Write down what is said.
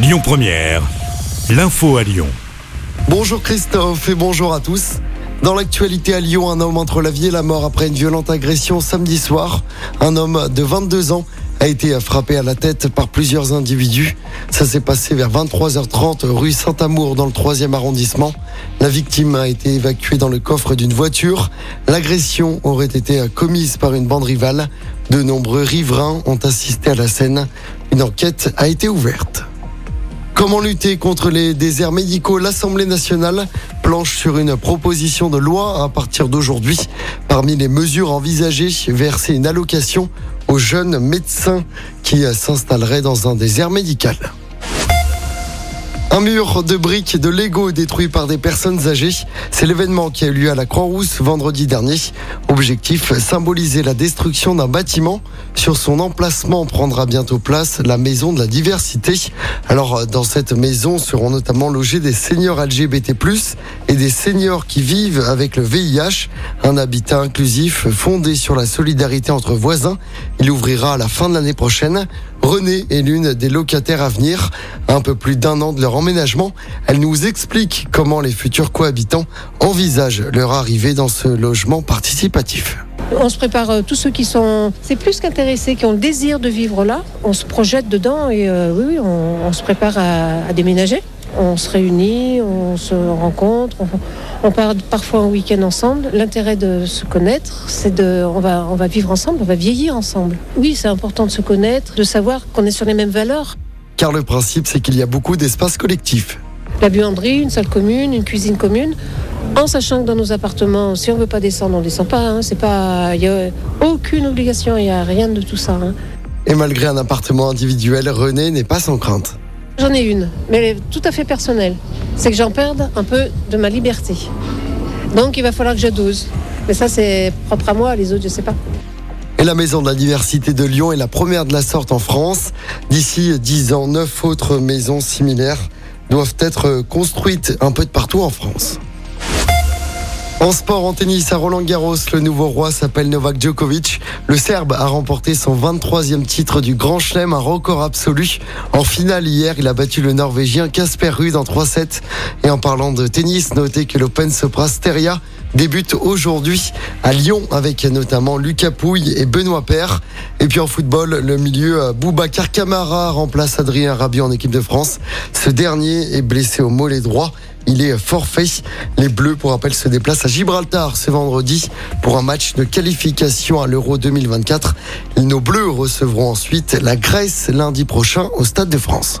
Lyon Première, l'info à Lyon. Bonjour Christophe et bonjour à tous. Dans l'actualité à Lyon, un homme entre la vie et la mort après une violente agression samedi soir. Un homme de 22 ans a été frappé à la tête par plusieurs individus. Ça s'est passé vers 23h30 rue Saint-Amour dans le 3e arrondissement. La victime a été évacuée dans le coffre d'une voiture. L'agression aurait été commise par une bande rivale. De nombreux riverains ont assisté à la scène. Une enquête a été ouverte. Comment lutter contre les déserts médicaux? L'Assemblée nationale planche sur une proposition de loi à partir d'aujourd'hui. Parmi les mesures envisagées, verser une allocation aux jeunes médecins qui s'installeraient dans un désert médical. Un mur de briques de Lego détruit par des personnes âgées. C'est l'événement qui a eu lieu à la Croix-Rousse vendredi dernier. Objectif, symboliser la destruction d'un bâtiment. Sur son emplacement prendra bientôt place la maison de la diversité. Alors, dans cette maison seront notamment logés des seniors LGBT+, et des seniors qui vivent avec le VIH. Un habitat inclusif fondé sur la solidarité entre voisins. Il ouvrira à la fin de l'année prochaine. Renée est l'une des locataires à venir. Un peu plus d'un an de leur emménagement, elle nous explique comment les futurs cohabitants envisagent leur arrivée dans ce logement participatif. On se prépare euh, tous ceux qui sont, c'est plus qu'intéressés, qui ont le désir de vivre là. On se projette dedans et euh, oui, on, se prépare à, déménager. On se réunit, on se rencontre, on, part parfois en week-end ensemble. L'intérêt de se connaître, c'est de, on va, on va vivre ensemble, on va vieillir ensemble. Oui, c'est important de se connaître, de savoir qu'on est sur les mêmes valeurs. Car le principe, c'est qu'il y a beaucoup d'espaces collectifs. La buanderie, une salle commune, une cuisine commune. En sachant que dans nos appartements, si on veut pas descendre, on descend pas. Hein. C'est pas, il y a aucune obligation, il y a rien de tout ça. hein. Et malgré un appartement individuel, René n'est pas sans crainte. J'en ai une, mais elle est tout à fait personnelle. C'est que j'en perde un peu de ma liberté. Donc il va falloir que je dose. Mais ça, c'est propre à moi, les autres, je sais pas. Et la Maison de la Diversité de Lyon est la première de la sorte en France. D'ici 10 ans, neuf autres maisons similaires doivent être construites un peu de partout en France. En sport, en tennis, à Roland Garros, le nouveau roi s'appelle Novak Djokovic. Le Serbe a remporté son 23e titre du Grand Chelem, un record absolu. En finale hier, il a battu le Norvégien Casper Ruud en 3-7. Et en parlant de tennis, notez que l'Open Sopra Steria débute aujourd'hui à Lyon avec notamment Lucas Pouille et Benoît Paire. Et puis en football, le milieu euh, Boubacar Camara remplace Adrien Rabiot en équipe de France. Ce dernier est blessé au mollet droit. Il est forfait. Les Bleus, pour rappel, se déplacent à Gibraltar ce vendredi pour un match de qualification à l'Euro 2024. Nos Bleus recevront ensuite la Grèce lundi prochain au Stade de France.